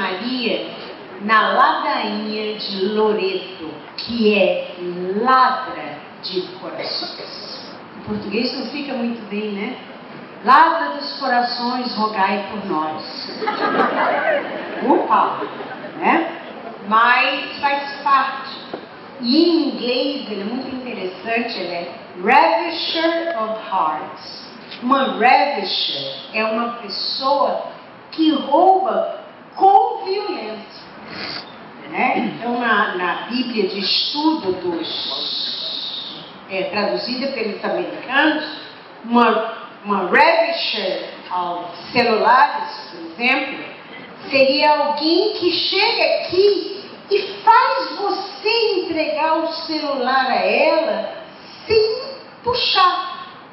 Maria na ladainha de Loreto, que é ladra de corações. Em português não fica muito bem, né? Ladra dos corações, rogai por nós. Upa, né? Mas faz parte. E em inglês ele é muito interessante, ele é Ravisher of Hearts. Uma ravisher é uma pessoa que rouba com violência. Né? Então, na, na Bíblia de estudo dos, é, traduzida pelos americanos, uma, uma ravisher aos celulares, por exemplo, seria alguém que chega aqui e faz você entregar o celular a ela sem puxar.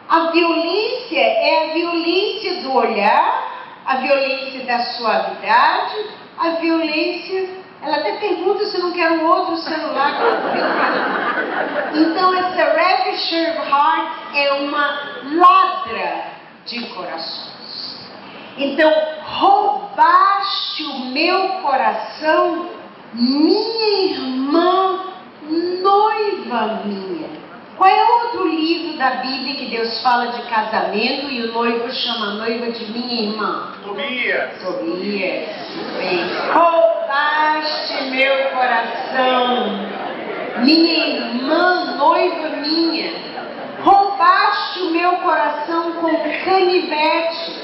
A violência é a violência do olhar, a violência da suavidade, a violência. Ela até pergunta se não quer um outro celular. Então, essa Ravisher Heart é uma ladra de corações. Então, roubaste o meu coração, minha irmã, noiva minha. Qual é outro livro da Bíblia que Deus fala de casamento e o noivo chama a noiva de minha irmã? Tobias. Tobias. Bem, roubaste meu coração, minha irmã, noiva minha. Roubaste o meu coração com canivete,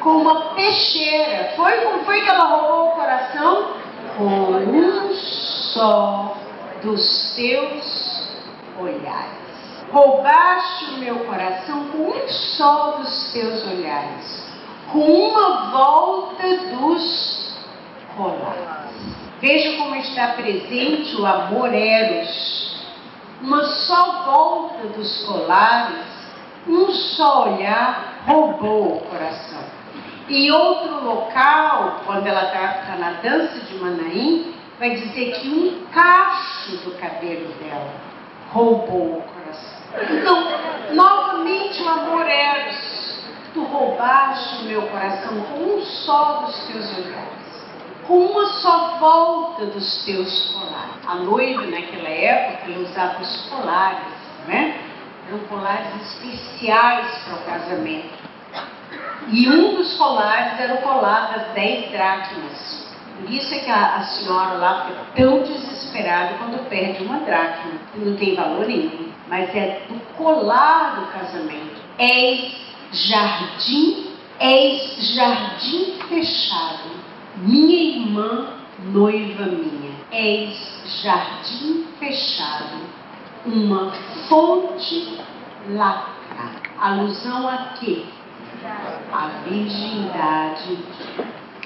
com uma peixeira. Foi como foi que ela roubou o coração? Com um só dos teus olhares. Roubaste o meu coração com um só dos teus olhares, com uma volta dos colares. Veja como está presente o amor eros. Uma só volta dos colares, um só olhar roubou o coração. Em outro local, quando ela está tá na dança de Manaim, vai dizer que um cacho do cabelo dela roubou o coração. Então, novamente o amor eros. Tu roubaste o meu coração com um só dos teus olhares, com uma só volta dos teus colares. A noiva, naquela época, usava os colares, né? Eram colares especiais para o casamento. E um dos colares era o colar das dez dracmas. Por isso é que a, a senhora lá fica tão desesperada quando perde uma dracma, que não tem valor nenhum, mas é do colar do casamento. És jardim, és jardim fechado, minha irmã, noiva minha. És jardim fechado, uma fonte lacra. Alusão a quê? A virgindade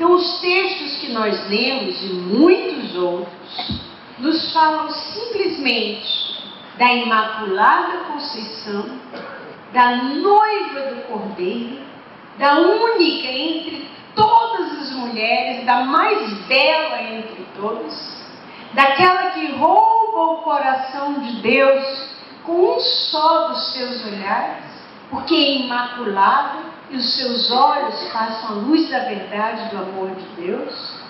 então, os textos que nós lemos e muitos outros nos falam simplesmente da Imaculada Conceição, da noiva do Cordeiro, da única entre todas as mulheres, da mais bela entre todas, daquela que rouba o coração de Deus com um só dos seus olhares, porque é imaculada e os seus olhos passam a luz da verdade do amor de Deus,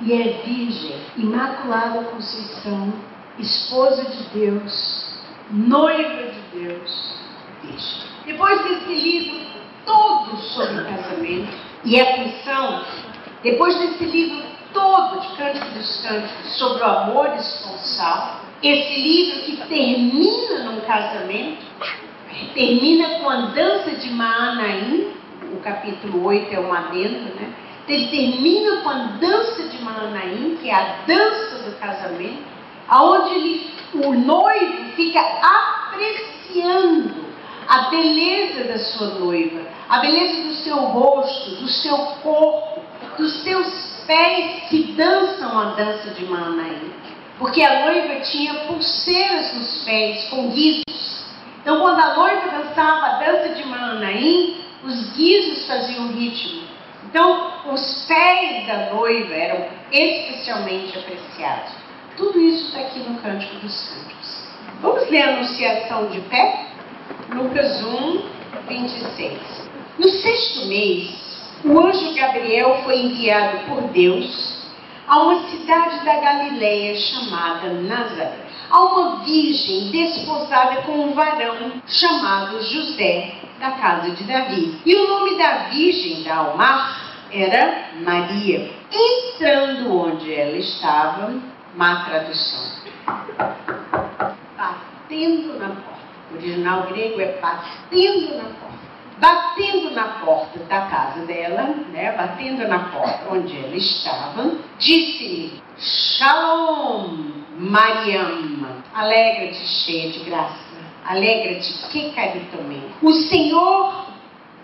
e é virgem, imaculada Conceição, esposa de Deus, noiva de Deus, virgem. Depois desse livro todo sobre casamento e aflição, depois desse livro todo de Cântico dos Cânticos sobre o amor esponsal, esse livro que termina num casamento, termina com a dança de Maanaim, o capítulo 8 é um adendo, né? Ele termina com a dança de Maanaim, que é a dança do casamento, aonde ele, o noivo fica apreciando a beleza da sua noiva, a beleza do seu rosto, do seu corpo, dos seus pés que dançam a dança de Maanaim. Porque a noiva tinha pulseiras nos pés com guizos. Então, quando a noiva dançava a dança de Maanaim, os guizos faziam ritmo. Então, os pés da noiva eram especialmente apreciados. Tudo isso está aqui no Cântico dos Cânticos. Vamos ler a Anunciação de pé? Lucas 1, 26. No sexto mês, o anjo Gabriel foi enviado por Deus a uma cidade da Galileia chamada Nazaré, a uma virgem desposada com um varão chamado José, da casa de Davi. E o nome da virgem da Almar era Maria. Entrando onde ela estava, má tradução, batendo na porta. O original grego é batendo na porta batendo na porta da casa dela, né, batendo na porta onde ela estava, disse-lhe: Shalom, Mariam, alegra-te, cheia de graça, alegra-te, que caritomém. O Senhor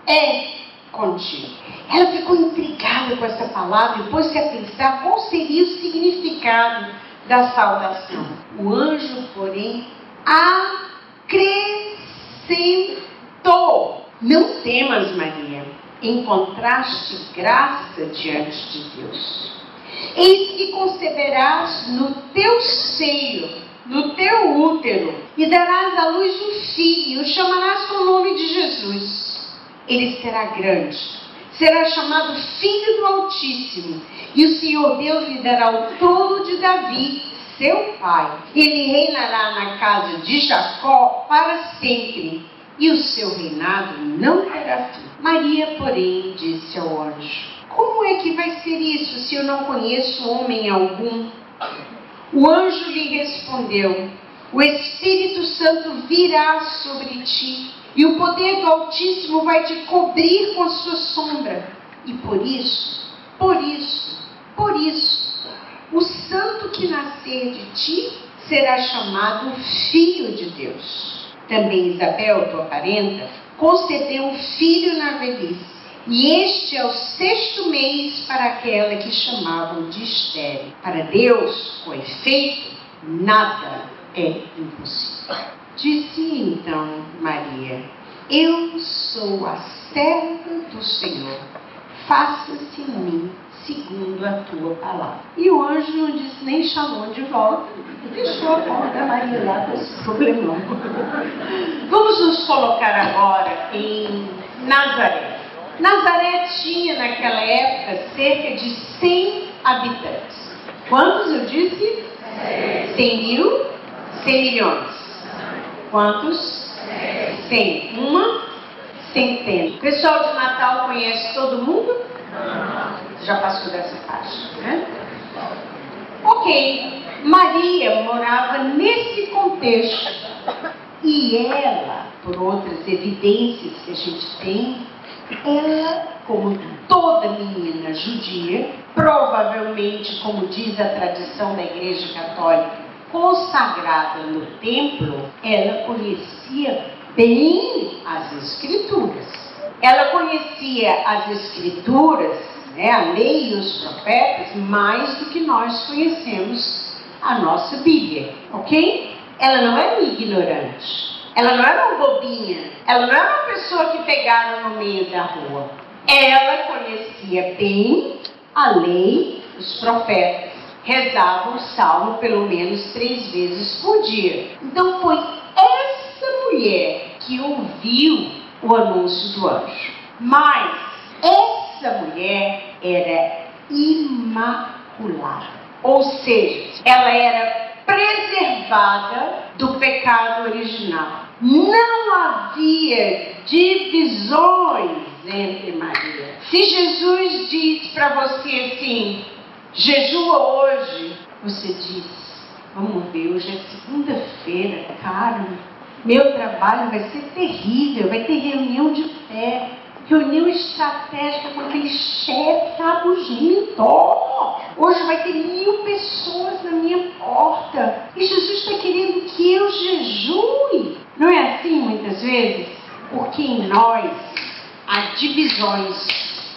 é contigo. Ela ficou intrigada com essa palavra e pôs-se a pensar qual seria o significado da saudação. O anjo, porém, acrescentou não temas, Maria, encontraste graça diante de Deus. Eis que conceberás no teu seio, no teu útero, e darás à luz um filho, o chamarás com o nome de Jesus. Ele será grande, será chamado Filho do Altíssimo, e o Senhor Deus lhe dará o trono de Davi, seu pai. Ele reinará na casa de Jacó para sempre e o seu reinado não terá fim. Maria, porém, disse ao anjo: Como é que vai ser isso se eu não conheço homem algum? O anjo lhe respondeu: O Espírito Santo virá sobre ti, e o poder do Altíssimo vai te cobrir com a sua sombra. E por isso, por isso, por isso, o santo que nascer de ti será chamado Filho de Deus. Também Isabel, tua parenta, concedeu um filho na velhice. E este é o sexto mês para aquela que chamavam de estéreo. Para Deus, com efeito, nada é impossível. Disse então Maria: Eu sou a serva do Senhor. Faça-se em mim segundo a tua palavra. E o anjo não disse nem chamou de volta, deixou a porta Maria lá com esse problemão. Vamos nos colocar agora em Nazaré. Nazaré tinha naquela época cerca de 100 habitantes. Quantos eu disse? 100 mil? 100 milhões. Quantos? 100. Uma centena. O pessoal de Natal conhece todo mundo? Já passou dessa faixa, né? Ok, Maria morava nesse contexto e ela, por outras evidências que a gente tem, como toda menina judia, provavelmente, como diz a tradição da Igreja Católica, consagrada no templo, ela conhecia bem as Escrituras. Ela conhecia as Escrituras, né, a lei e os profetas, mais do que nós conhecemos a nossa Bíblia, ok? Ela não era ignorante. Ela não era uma bobinha. Ela não era uma pessoa que pegaram no meio da rua. Ela conhecia bem a lei, os profetas. Rezava o salmo pelo menos três vezes por dia. Então foi essa mulher que ouviu o anúncio do anjo. Mas essa mulher era imaculada. Ou seja, ela era preservada do pecado original. Não havia divisões entre Maria. Se Jesus diz para você assim, jejua hoje, você diz, vamos ver, hoje é segunda-feira, cara, meu trabalho vai ser terrível, vai ter reunião de fé, reunião estratégica com aquele chefe rabugento. Hoje vai ter mil pessoas na minha porta. E Jesus está querendo que eu jejue. Não é assim muitas vezes? Porque em nós há divisões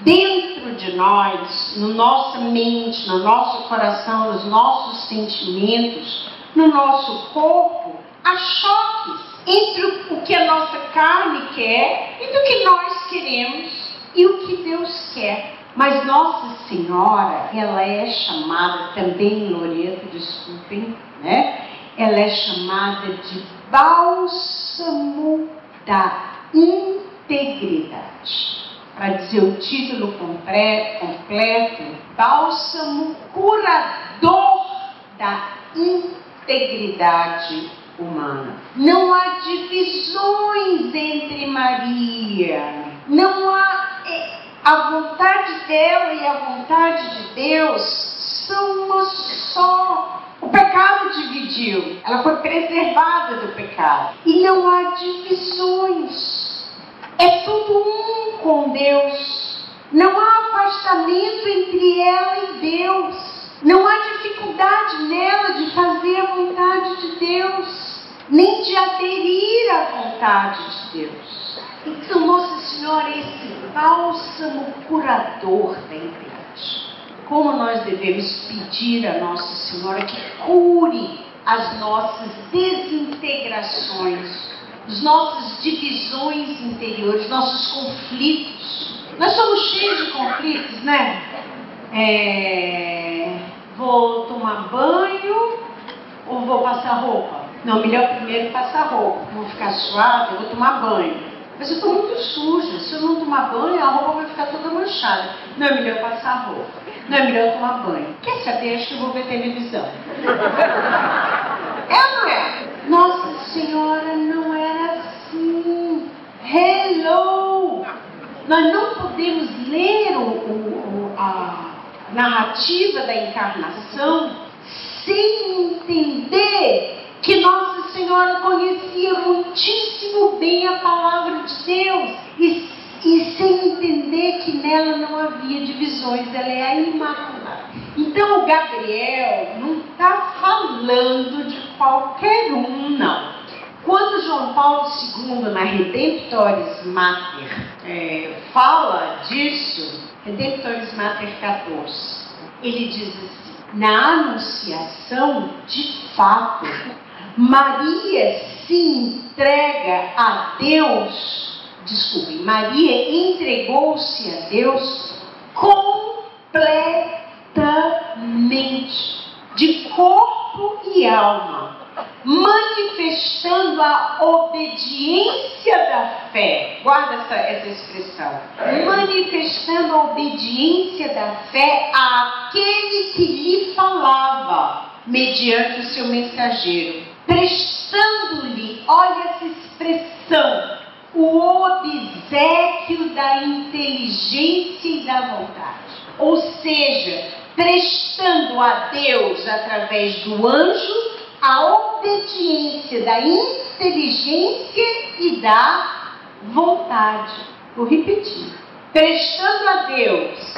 dentro de nós, no nossa mente, no nosso coração, nos nossos sentimentos, no nosso corpo há choques entre o que a nossa carne quer e do que nós queremos e o que Deus quer. Mas Nossa Senhora, ela é chamada também, Loreto, desculpem, né? Ela é chamada de bálsamo da integridade. para dizer o título completo, Bálsamo Curador da Integridade Humana. Não há divisões entre Maria, não há é, a vontade dela e a vontade de Deus são uma só. O pecado dividiu, ela foi preservada do pecado. E não há divisões. É tudo um com Deus. Não há afastamento entre ela e Deus. Não há dificuldade nela de fazer a vontade de Deus, nem de aderir à vontade de Deus. Então, Nossa Senhora é esse bálsamo curador da igreja. Como nós devemos pedir a Nossa Senhora que cure as nossas desintegrações, as nossas divisões interiores, nossos conflitos. Nós somos cheios de conflitos, né? É... Vou tomar banho ou vou passar roupa? Não, melhor primeiro passar roupa. Vou ficar suave, vou tomar banho. Mas eu estou muito suja. Se eu não tomar banho, a roupa vai ficar toda manchada. Não é melhor passar roupa. Não é melhor tomar banho. Quer saber? Acho que eu vou ver televisão. é ou não é? Nossa Senhora não era assim. Hello! Nós não podemos ler o, o, a narrativa da encarnação sem entender que Nossa Senhora conhecia muitíssimo bem a palavra de Deus e, e sem entender que nela não havia divisões, ela é a Imaculada. Então o Gabriel não está falando de qualquer um, não. Quando João Paulo II, na Redemptoris Mater, é, fala disso, Redemptoris Mater 14, ele diz assim: na Anunciação, de fato, Maria se entrega a Deus, desculpe, Maria entregou-se a Deus completamente, de corpo e alma, manifestando a obediência da fé. Guarda essa, essa expressão. Manifestando a obediência da fé àquele que lhe falava, mediante o seu mensageiro prestando-lhe, olha essa expressão, o obsequio da inteligência e da vontade. Ou seja, prestando a Deus, através do anjo, a obediência da inteligência e da vontade. Vou repetir. Prestando a Deus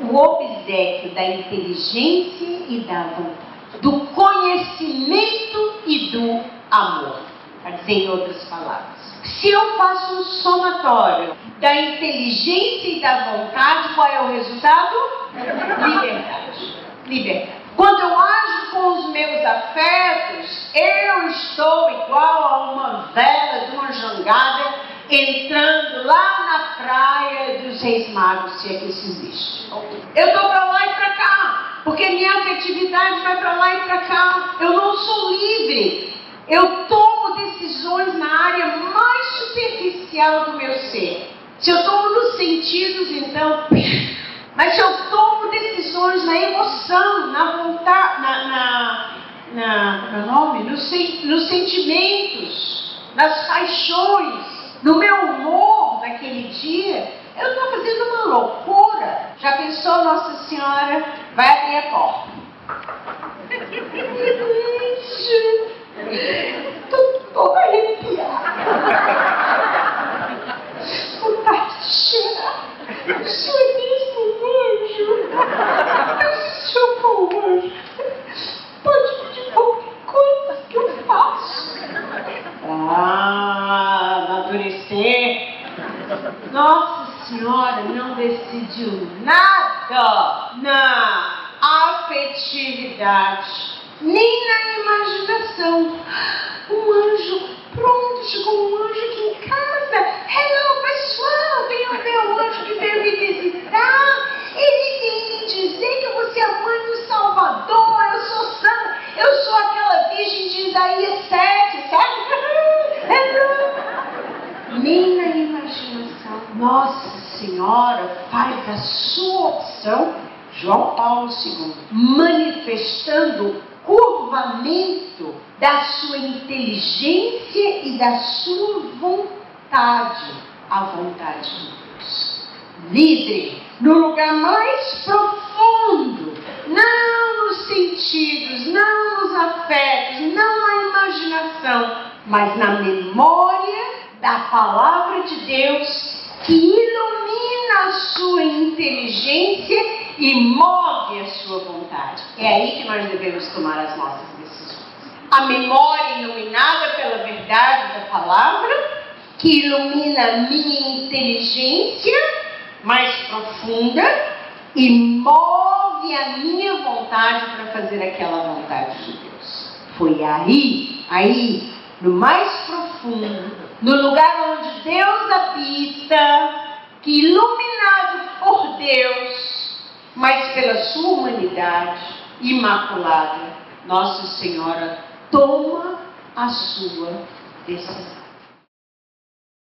o obsequio da inteligência e da vontade do conhecimento e do amor. Para dizer em outras palavras. Se eu faço um somatório da inteligência e da vontade, qual é o resultado? Liberdade. Liberdade. Quando eu ajo com os meus afetos, eu estou igual a uma vela de uma jangada entrando lá na praia dos Reis Magos, se é que isso existe. Eu estou para lá e para cá porque minha afetividade vai para lá e para cá. Eu não sou livre. Eu tomo decisões na área mais superficial do meu ser. Se eu tomo nos sentidos, então. Mas se eu tomo decisões na emoção, na vontade, na. na, na como é nome? Nos, nos sentimentos, nas paixões, no meu humor naquele dia, eu estou fazendo uma loucura. Já pensou, Nossa Senhora vai abrir a porta? Estou toda arrepiada. Vontade de cheirar. O senhor é mesmo um anjo. Eu sou um anjo. Pode pedir qualquer coisa que eu faço. Ah, amadurecer. Nossa senhora não decidiu nada na afetividade, nem na imaginação. Um anjo, pronto, chegou um anjo aqui em casa. Hello, pessoal, venham ver o anjo que veio me visitar. Ele vem me dizer que eu vou ser a mãe do Salvador, eu sou santa, eu sou aquela virgem de Isaías 7, sabe? Hello! Nem na imaginação. Nossa Senhora faz a sua opção, João Paulo II, manifestando curvamento da sua inteligência e da sua vontade, a vontade de Deus. Livre no lugar mais profundo, não nos sentidos, não nos afetos, não na imaginação, mas na memória da palavra de Deus que ilumina a sua inteligência e move a sua vontade. É aí que nós devemos tomar as nossas decisões. A memória iluminada pela verdade da palavra, que ilumina a minha inteligência mais profunda e move a minha vontade para fazer aquela vontade de Deus. Foi aí, aí, no mais profundo, no lugar onde Deus habita, que iluminado por Deus, mas pela sua humanidade imaculada, Nossa Senhora toma a sua decisão.